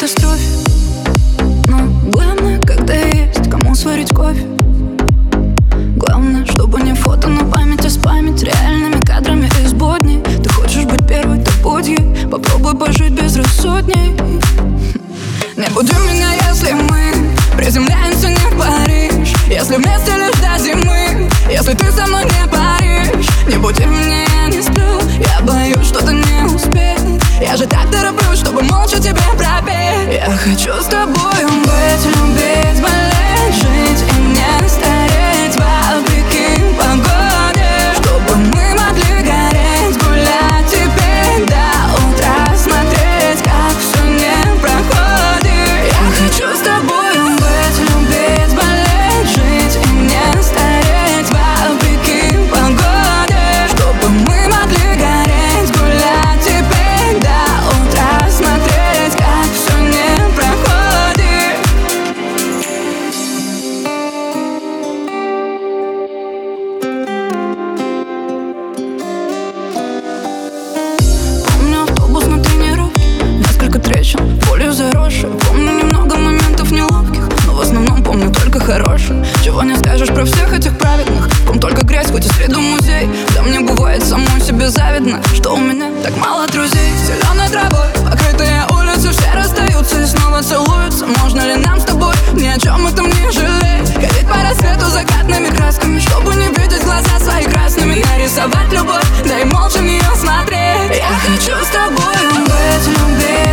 катастрофе. Но главное, когда есть кому сварить кофе. Главное, чтобы не фото на память, а спамить реальными кадрами из будней Ты хочешь быть первой, то будь ей Попробуй пожить без рассудней. Не буди меня, если мы приземляемся не в Париж. Если вместе лишь до зимы. Если ты со мной не паришь. Не буди меня, я не сплю. Я боюсь, что ты не успеешь. Я же так тороплюсь, чтобы молча тебе пропеть Я хочу с тобой Ничего не скажешь про всех этих праведных? Ком только грязь, хоть и среду музей. Да мне бывает самой себе завидно Что у меня так мало друзей. Зеленой травой покрытые улицы Все расстаются и снова целуются. Можно ли нам с тобой ни о чем этом не жалеть? Ходить по рассвету закатными красками Чтобы не видеть глаза свои красными. Нарисовать любовь, да и молча в нее смотреть. Я хочу с тобой быть, любить